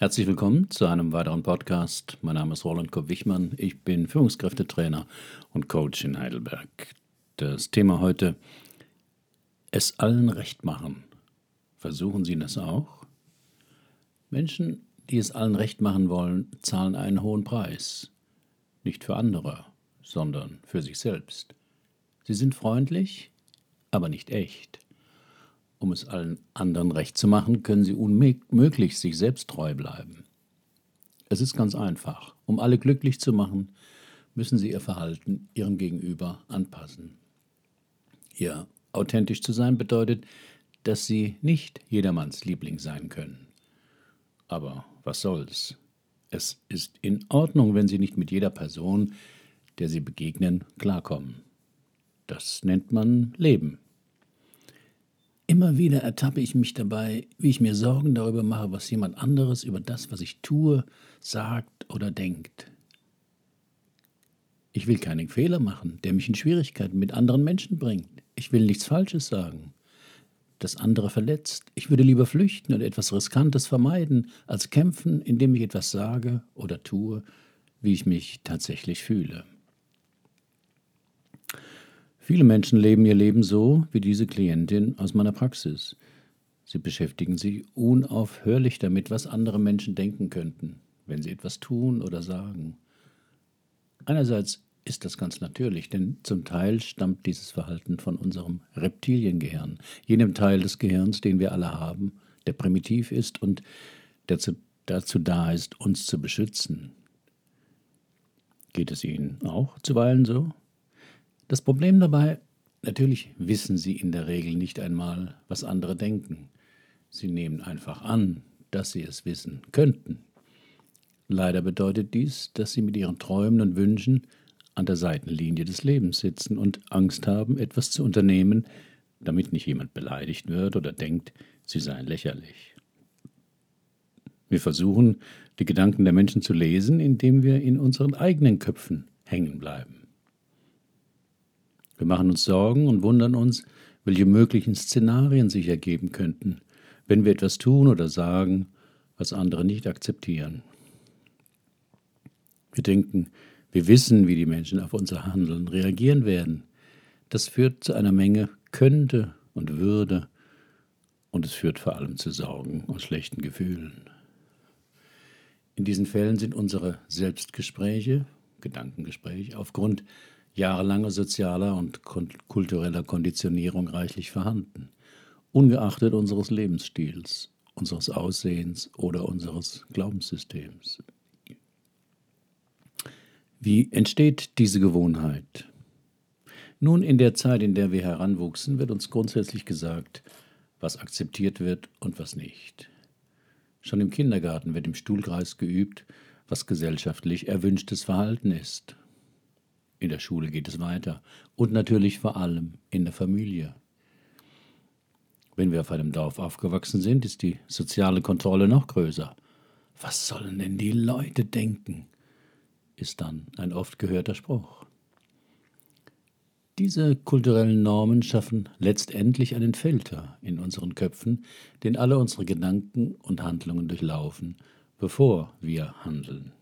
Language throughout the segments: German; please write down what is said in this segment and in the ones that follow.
Herzlich willkommen zu einem weiteren Podcast. Mein Name ist Roland Kopp-Wichmann. Ich bin Führungskräftetrainer und Coach in Heidelberg. Das Thema heute: Es allen recht machen. Versuchen Sie das auch? Menschen, die es allen recht machen wollen, zahlen einen hohen Preis. Nicht für andere, sondern für sich selbst. Sie sind freundlich, aber nicht echt. Um es allen anderen recht zu machen, können sie unmöglich sich selbst treu bleiben. Es ist ganz einfach. Um alle glücklich zu machen, müssen sie ihr Verhalten ihrem Gegenüber anpassen. Ihr authentisch zu sein bedeutet, dass sie nicht jedermanns Liebling sein können. Aber was soll's? Es ist in Ordnung, wenn sie nicht mit jeder Person, der sie begegnen, klarkommen. Das nennt man Leben. Immer wieder ertappe ich mich dabei, wie ich mir Sorgen darüber mache, was jemand anderes über das, was ich tue, sagt oder denkt. Ich will keinen Fehler machen, der mich in Schwierigkeiten mit anderen Menschen bringt. Ich will nichts Falsches sagen, das andere verletzt. Ich würde lieber flüchten und etwas Riskantes vermeiden, als kämpfen, indem ich etwas sage oder tue, wie ich mich tatsächlich fühle. Viele Menschen leben ihr Leben so wie diese Klientin aus meiner Praxis. Sie beschäftigen sich unaufhörlich damit, was andere Menschen denken könnten, wenn sie etwas tun oder sagen. Einerseits ist das ganz natürlich, denn zum Teil stammt dieses Verhalten von unserem Reptiliengehirn, jenem Teil des Gehirns, den wir alle haben, der primitiv ist und der dazu da ist, uns zu beschützen. Geht es Ihnen auch zuweilen so? Das Problem dabei, natürlich wissen sie in der Regel nicht einmal, was andere denken. Sie nehmen einfach an, dass sie es wissen könnten. Leider bedeutet dies, dass sie mit ihren Träumen und Wünschen an der Seitenlinie des Lebens sitzen und Angst haben, etwas zu unternehmen, damit nicht jemand beleidigt wird oder denkt, sie seien lächerlich. Wir versuchen, die Gedanken der Menschen zu lesen, indem wir in unseren eigenen Köpfen hängen bleiben. Wir machen uns Sorgen und wundern uns, welche möglichen Szenarien sich ergeben könnten, wenn wir etwas tun oder sagen, was andere nicht akzeptieren. Wir denken, wir wissen, wie die Menschen auf unser Handeln reagieren werden. Das führt zu einer Menge könnte und würde und es führt vor allem zu Sorgen und schlechten Gefühlen. In diesen Fällen sind unsere Selbstgespräche, Gedankengespräche, aufgrund jahrelanger sozialer und kultureller Konditionierung reichlich vorhanden, ungeachtet unseres Lebensstils, unseres Aussehens oder unseres Glaubenssystems. Wie entsteht diese Gewohnheit? Nun, in der Zeit, in der wir heranwuchsen, wird uns grundsätzlich gesagt, was akzeptiert wird und was nicht. Schon im Kindergarten wird im Stuhlkreis geübt, was gesellschaftlich erwünschtes Verhalten ist in der Schule geht es weiter. Und natürlich vor allem in der Familie. Wenn wir auf einem Dorf aufgewachsen sind, ist die soziale Kontrolle noch größer. Was sollen denn die Leute denken? ist dann ein oft gehörter Spruch. Diese kulturellen Normen schaffen letztendlich einen Filter in unseren Köpfen, den alle unsere Gedanken und Handlungen durchlaufen, bevor wir handeln.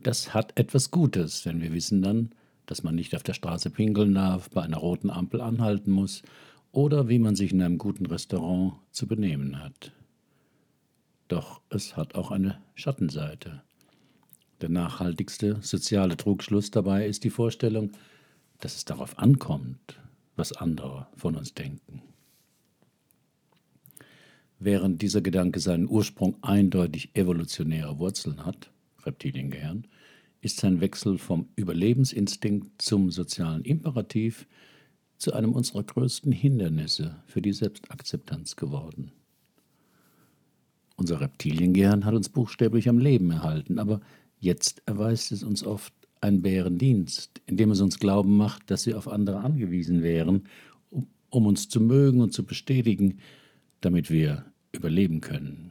Das hat etwas Gutes, denn wir wissen dann, dass man nicht auf der Straße pinkeln darf, bei einer roten Ampel anhalten muss oder wie man sich in einem guten Restaurant zu benehmen hat. Doch es hat auch eine Schattenseite. Der nachhaltigste soziale Trugschluss dabei ist die Vorstellung, dass es darauf ankommt, was andere von uns denken. Während dieser Gedanke seinen Ursprung eindeutig evolutionäre Wurzeln hat, Reptiliengehirn, ist sein Wechsel vom Überlebensinstinkt zum sozialen Imperativ zu einem unserer größten Hindernisse für die Selbstakzeptanz geworden. Unser Reptiliengehirn hat uns buchstäblich am Leben erhalten, aber jetzt erweist es uns oft einen Bärendienst, indem es uns glauben macht, dass wir auf andere angewiesen wären, um, uns zu mögen und zu bestätigen, damit wir überleben können.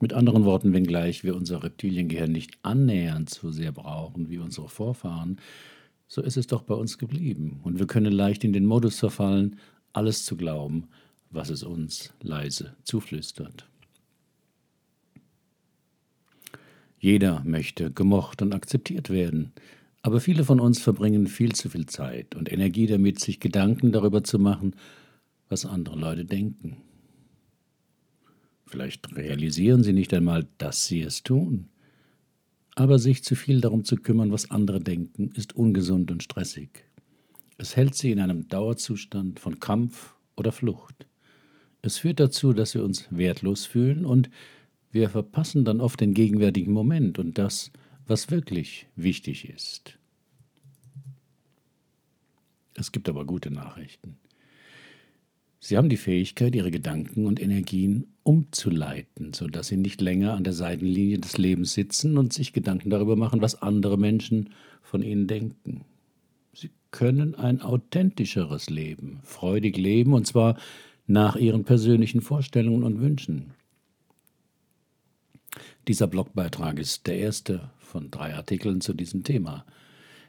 Mit anderen Worten, wenngleich wir unser Reptiliengehirn nicht annähernd so sehr brauchen wie unsere Vorfahren, so ist es doch bei uns geblieben. Und wir können leicht in den Modus verfallen, alles zu glauben, was es uns leise zuflüstert. Jeder möchte gemocht und akzeptiert werden, aber viele von uns verbringen viel zu viel Zeit und Energie damit, sich Gedanken darüber zu machen, was andere Leute denken. Vielleicht realisieren sie nicht einmal, dass sie es tun. Aber sich zu viel darum zu kümmern, was andere denken, ist ungesund und stressig. Es hält sie in einem Dauerzustand von Kampf oder Flucht. Es führt dazu, dass wir uns wertlos fühlen und wir verpassen dann oft den gegenwärtigen Moment und das, was wirklich wichtig ist. Es gibt aber gute Nachrichten. Sie haben die Fähigkeit, ihre Gedanken und Energien umzuleiten, sodass sie nicht länger an der Seitenlinie des Lebens sitzen und sich Gedanken darüber machen, was andere Menschen von ihnen denken. Sie können ein authentischeres Leben, freudig leben, und zwar nach ihren persönlichen Vorstellungen und Wünschen. Dieser Blogbeitrag ist der erste von drei Artikeln zu diesem Thema.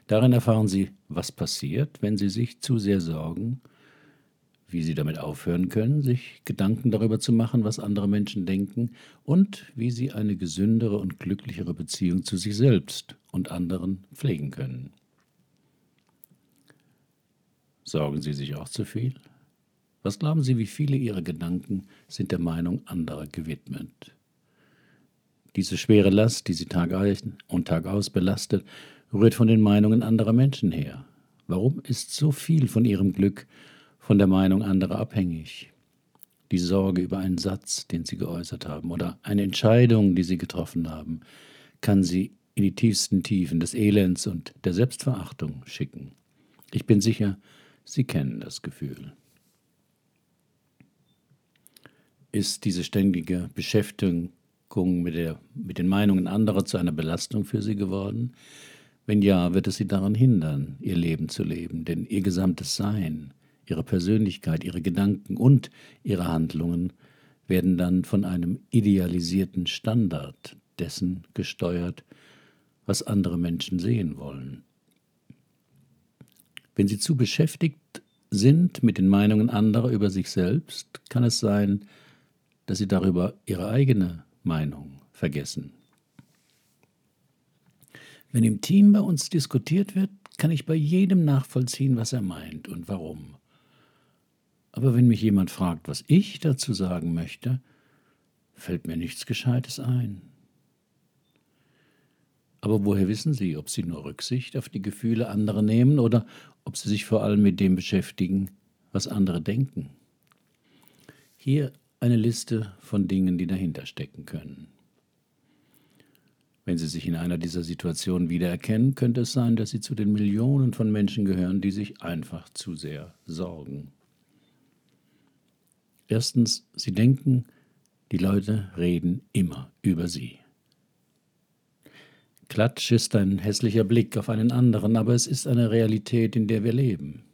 Darin erfahren Sie, was passiert, wenn Sie sich zu sehr sorgen, wie Sie damit aufhören können, sich Gedanken darüber zu machen, was andere Menschen denken, und wie Sie eine gesündere und glücklichere Beziehung zu sich selbst und anderen pflegen können. Sorgen Sie sich auch zu viel? Was glauben Sie, wie viele Ihrer Gedanken sind der Meinung anderer gewidmet? Diese schwere Last, die Sie Tag ein und Tag aus belastet, rührt von den Meinungen anderer Menschen her. Warum ist so viel von Ihrem Glück von der Meinung anderer abhängig? Die Sorge über einen Satz, den Sie geäußert haben, oder eine Entscheidung, die Sie getroffen haben, kann Sie in die tiefsten Tiefen des Elends und der Selbstverachtung schicken. Ich bin sicher, Sie kennen das Gefühl. Ist diese ständige Beschäftigung mit, der, mit den Meinungen anderer zu einer Belastung für Sie geworden? Wenn ja, wird es Sie daran hindern, Ihr Leben zu leben, denn Ihr gesamtes Sein, Ihre Persönlichkeit, Ihre Gedanken und Ihre Handlungen werden dann von einem idealisierten Standard dessen gesteuert, was andere Menschen sehen wollen. Wenn Sie zu beschäftigt sind mit den Meinungen anderer über sich selbst, kann es sein, dass Sie darüber Ihre eigene Meinung vergessen. Wenn im Team bei uns diskutiert wird, kann ich bei jedem nachvollziehen, was er meint und warum. Aber wenn mich jemand fragt, was ich dazu sagen möchte, fällt mir nichts Gescheites ein. Aber woher wissen Sie, ob Sie nur Rücksicht auf die Gefühle anderer nehmen oder ob Sie sich vor allem mit dem beschäftigen, was andere denken? Hier eine Liste von Dingen, die dahinter stecken können. Wenn Sie sich in einer dieser Situationen wiedererkennen, könnte es sein, dass Sie zu den Millionen von Menschen gehören, die sich einfach zu sehr sorgen. Erstens, Sie denken, die Leute reden immer über Sie. Klatsch ist ein hässlicher Blick auf einen anderen, aber es ist eine Realität, in der wir leben.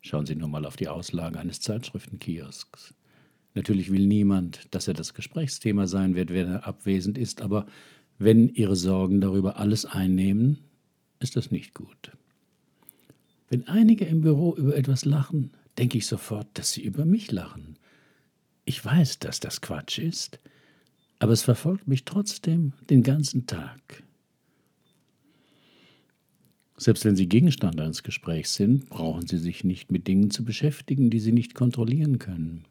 Schauen Sie nur mal auf die Auslage eines Zeitschriftenkiosks. Natürlich will niemand, dass er das Gesprächsthema sein wird, wenn er abwesend ist, aber wenn Ihre Sorgen darüber alles einnehmen, ist das nicht gut. Wenn einige im Büro über etwas lachen, denke ich sofort, dass sie über mich lachen. Ich weiß, dass das Quatsch ist, aber es verfolgt mich trotzdem den ganzen Tag. Selbst wenn Sie Gegenstand eines Gesprächs sind, brauchen Sie sich nicht mit Dingen zu beschäftigen, die Sie nicht kontrollieren können.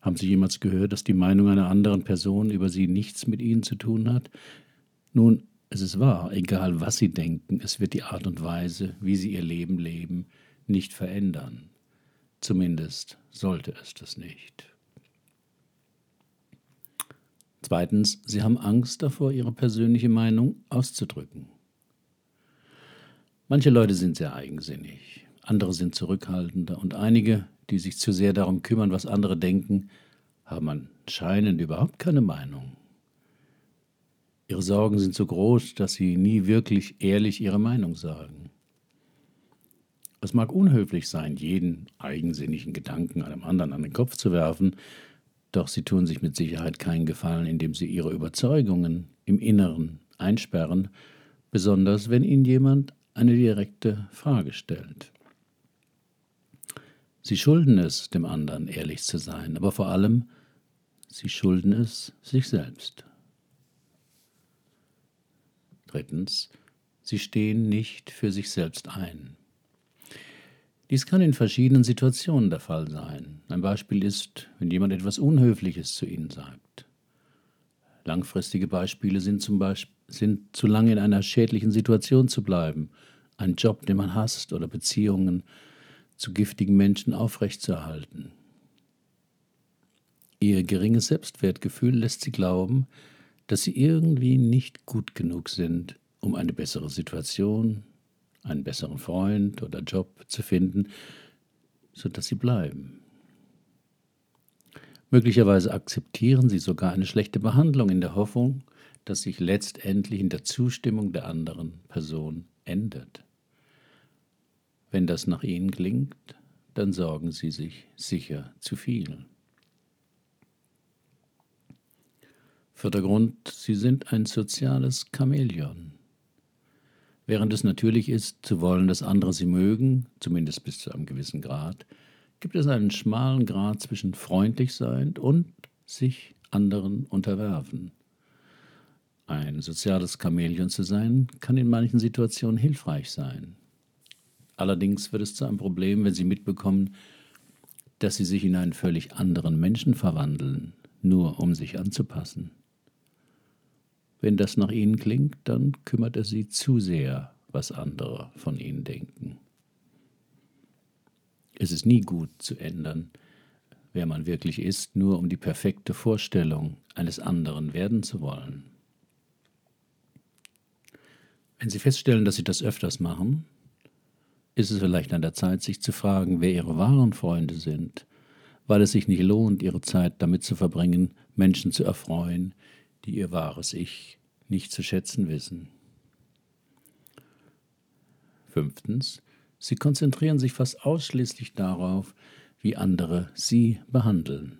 Haben Sie jemals gehört, dass die Meinung einer anderen Person über Sie nichts mit Ihnen zu tun hat? Nun, es ist wahr, egal was Sie denken, es wird die Art und Weise, wie Sie Ihr Leben leben, nicht verändern. Zumindest sollte es das nicht. Zweitens, Sie haben Angst davor, Ihre persönliche Meinung auszudrücken. Manche Leute sind sehr eigensinnig, andere sind zurückhaltender und einige, die sich zu sehr darum kümmern, was andere denken, haben anscheinend überhaupt keine Meinung. Ihre Sorgen sind so groß, dass sie nie wirklich ehrlich ihre Meinung sagen. Es mag unhöflich sein, jeden eigensinnigen Gedanken einem anderen an den Kopf zu werfen, doch sie tun sich mit Sicherheit keinen Gefallen, indem sie ihre Überzeugungen im Inneren einsperren, besonders wenn ihnen jemand eine direkte Frage stellt. Sie schulden es, dem anderen ehrlich zu sein, aber vor allem, sie schulden es sich selbst. Drittens, sie stehen nicht für sich selbst ein. Dies kann in verschiedenen Situationen der Fall sein. Ein Beispiel ist, wenn jemand etwas Unhöfliches zu Ihnen sagt. Langfristige Beispiele sind zum Beispiel sind zu lange in einer schädlichen Situation zu bleiben, einen Job, den man hasst oder Beziehungen zu giftigen Menschen aufrechtzuerhalten. Ihr geringes Selbstwertgefühl lässt sie glauben, dass sie irgendwie nicht gut genug sind, um eine bessere Situation, einen besseren Freund oder Job zu finden, sodass sie bleiben. Möglicherweise akzeptieren sie sogar eine schlechte Behandlung in der Hoffnung, dass sich letztendlich in der Zustimmung der anderen Person ändert. Wenn das nach ihnen klingt, dann sorgen sie sich sicher zu viel. Vierter Grund, sie sind ein soziales Chamäleon. Während es natürlich ist, zu wollen, dass andere sie mögen, zumindest bis zu einem gewissen Grad, gibt es einen schmalen Grad zwischen freundlich sein und sich anderen unterwerfen. Ein soziales Chamäleon zu sein, kann in manchen Situationen hilfreich sein. Allerdings wird es zu einem Problem, wenn Sie mitbekommen, dass Sie sich in einen völlig anderen Menschen verwandeln, nur um sich anzupassen. Wenn das nach Ihnen klingt, dann kümmert es Sie zu sehr, was andere von Ihnen denken. Es ist nie gut zu ändern, wer man wirklich ist, nur um die perfekte Vorstellung eines anderen werden zu wollen. Wenn Sie feststellen, dass Sie das öfters machen, ist es vielleicht an der Zeit, sich zu fragen, wer Ihre wahren Freunde sind, weil es sich nicht lohnt, Ihre Zeit damit zu verbringen, Menschen zu erfreuen, die Ihr wahres Ich nicht zu schätzen wissen. Fünftens, Sie konzentrieren sich fast ausschließlich darauf, wie andere Sie behandeln.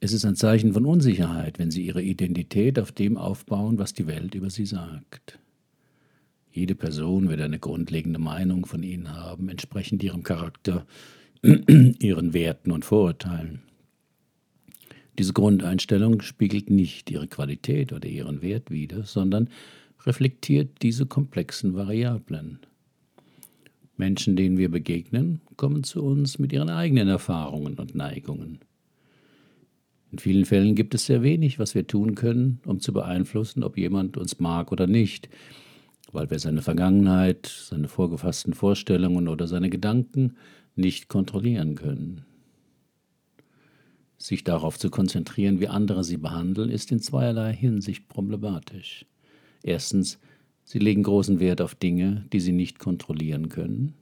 Es ist ein Zeichen von Unsicherheit, wenn Sie Ihre Identität auf dem aufbauen, was die Welt über Sie sagt. Jede Person wird eine grundlegende Meinung von Ihnen haben, entsprechend ihrem Charakter, ihren Werten und Vorurteilen. Diese Grundeinstellung spiegelt nicht ihre Qualität oder ihren Wert wider, sondern reflektiert diese komplexen Variablen. Menschen, denen wir begegnen, kommen zu uns mit ihren eigenen Erfahrungen und Neigungen. In vielen Fällen gibt es sehr wenig, was wir tun können, um zu beeinflussen, ob jemand uns mag oder nicht, weil wir seine Vergangenheit, seine vorgefassten Vorstellungen oder seine Gedanken nicht kontrollieren können. Sich darauf zu konzentrieren, wie andere sie behandeln, ist in zweierlei Hinsicht problematisch. Erstens, sie legen großen Wert auf Dinge, die sie nicht kontrollieren können.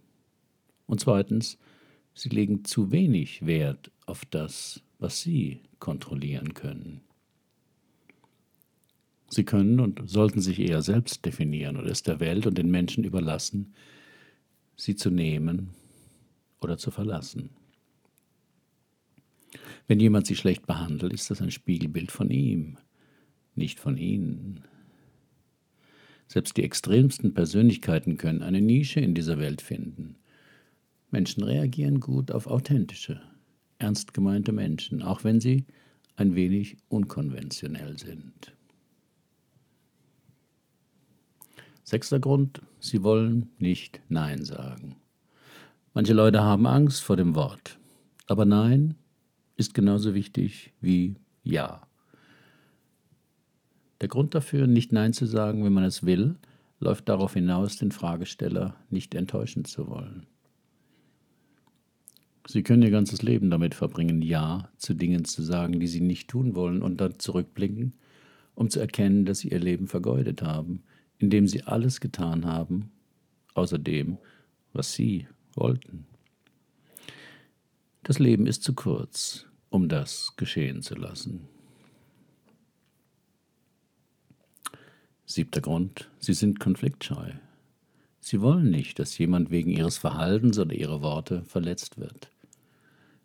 Und zweitens, sie legen zu wenig Wert auf das, was sie kontrollieren können. Sie können und sollten sich eher selbst definieren oder es der Welt und den Menschen überlassen, sie zu nehmen oder zu verlassen. Wenn jemand sie schlecht behandelt, ist das ein Spiegelbild von ihm, nicht von ihnen. Selbst die extremsten Persönlichkeiten können eine Nische in dieser Welt finden. Menschen reagieren gut auf authentische, ernst gemeinte Menschen, auch wenn sie ein wenig unkonventionell sind. Sechster Grund, sie wollen nicht Nein sagen. Manche Leute haben Angst vor dem Wort, aber Nein ist genauso wichtig wie Ja. Der Grund dafür, nicht Nein zu sagen, wenn man es will, läuft darauf hinaus, den Fragesteller nicht enttäuschen zu wollen. Sie können ihr ganzes Leben damit verbringen, Ja zu Dingen zu sagen, die Sie nicht tun wollen, und dann zurückblicken, um zu erkennen, dass Sie Ihr Leben vergeudet haben, indem Sie alles getan haben, außer dem, was Sie wollten. Das Leben ist zu kurz, um das geschehen zu lassen. Siebter Grund, Sie sind konfliktscheu. Sie wollen nicht, dass jemand wegen ihres Verhaltens oder ihrer Worte verletzt wird.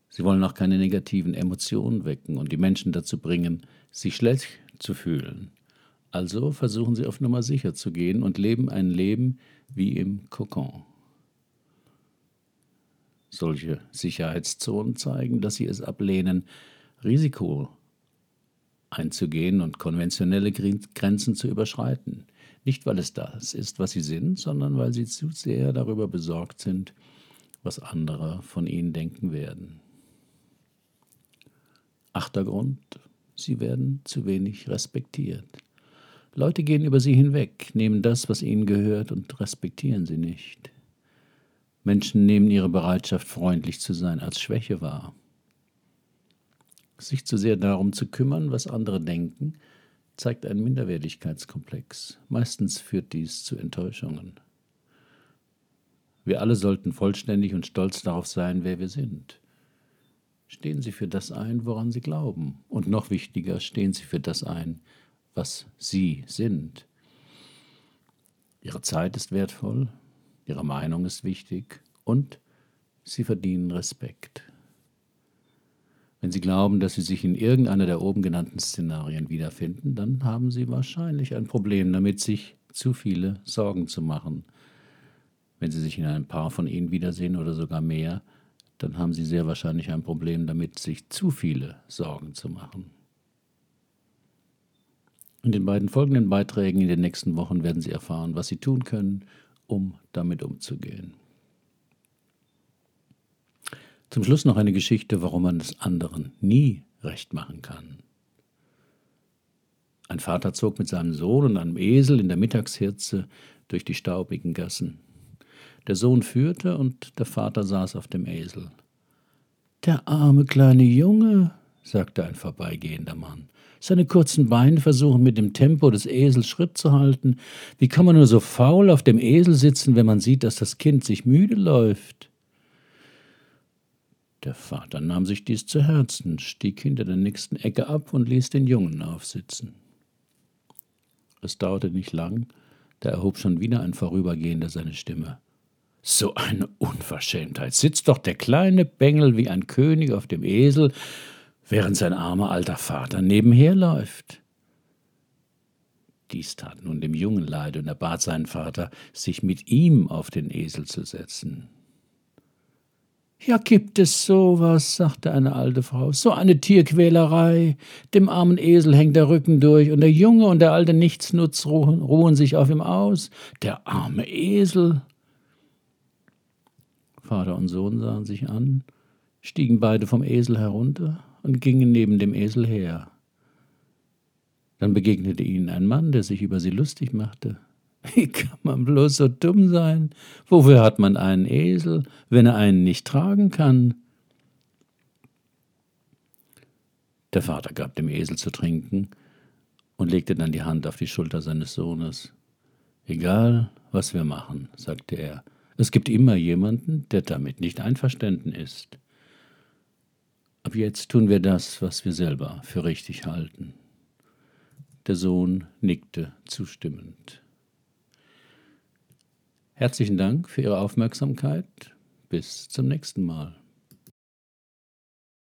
Sie wollen auch keine negativen Emotionen wecken und die Menschen dazu bringen, sich schlecht zu fühlen. Also versuchen sie auf Nummer sicher zu gehen und leben ein Leben wie im Kokon. Solche Sicherheitszonen zeigen, dass sie es ablehnen, Risiko einzugehen und konventionelle Grenzen zu überschreiten. Nicht, weil es das ist, was sie sind, sondern weil sie zu sehr darüber besorgt sind, was andere von ihnen denken werden. Achter Grund, sie werden zu wenig respektiert. Leute gehen über sie hinweg, nehmen das, was ihnen gehört, und respektieren sie nicht. Menschen nehmen ihre Bereitschaft, freundlich zu sein, als Schwäche wahr. Sich zu sehr darum zu kümmern, was andere denken, zeigt einen Minderwertigkeitskomplex. Meistens führt dies zu Enttäuschungen. Wir alle sollten vollständig und stolz darauf sein, wer wir sind. Stehen Sie für das ein, woran Sie glauben. Und noch wichtiger, stehen Sie für das ein, was Sie sind. Ihre Zeit ist wertvoll, Ihre Meinung ist wichtig und Sie verdienen Respekt. Wenn Sie glauben, dass Sie sich in irgendeiner der oben genannten Szenarien wiederfinden, dann haben Sie wahrscheinlich ein Problem damit, sich zu viele Sorgen zu machen. Wenn Sie sich in ein paar von ihnen wiedersehen oder sogar mehr, dann haben Sie sehr wahrscheinlich ein Problem damit, sich zu viele Sorgen zu machen. In den beiden folgenden Beiträgen in den nächsten Wochen werden Sie erfahren, was Sie tun können, um damit umzugehen. Zum Schluss noch eine Geschichte, warum man es anderen nie recht machen kann. Ein Vater zog mit seinem Sohn und einem Esel in der Mittagshirze durch die staubigen Gassen. Der Sohn führte und der Vater saß auf dem Esel. Der arme kleine Junge, sagte ein vorbeigehender Mann. Seine kurzen Beine versuchen mit dem Tempo des Esels Schritt zu halten. Wie kann man nur so faul auf dem Esel sitzen, wenn man sieht, dass das Kind sich müde läuft? Der Vater nahm sich dies zu Herzen, stieg hinter der nächsten Ecke ab und ließ den Jungen aufsitzen. Es dauerte nicht lang, da erhob schon wieder ein Vorübergehender seine Stimme. So eine Unverschämtheit. Sitzt doch der kleine Bengel wie ein König auf dem Esel, während sein armer alter Vater nebenher läuft. Dies tat nun dem Jungen leid, und er bat seinen Vater, sich mit ihm auf den Esel zu setzen. Ja, gibt es sowas, sagte eine alte Frau, so eine Tierquälerei. Dem armen Esel hängt der Rücken durch, und der Junge und der alte Nichtsnutz ruhen, ruhen sich auf ihm aus. Der arme Esel. Vater und Sohn sahen sich an, stiegen beide vom Esel herunter und gingen neben dem Esel her. Dann begegnete ihnen ein Mann, der sich über sie lustig machte. Wie kann man bloß so dumm sein? Wofür hat man einen Esel, wenn er einen nicht tragen kann? Der Vater gab dem Esel zu trinken und legte dann die Hand auf die Schulter seines Sohnes. Egal, was wir machen, sagte er, es gibt immer jemanden, der damit nicht einverstanden ist. Ab jetzt tun wir das, was wir selber für richtig halten. Der Sohn nickte zustimmend. Herzlichen Dank für Ihre Aufmerksamkeit. Bis zum nächsten Mal.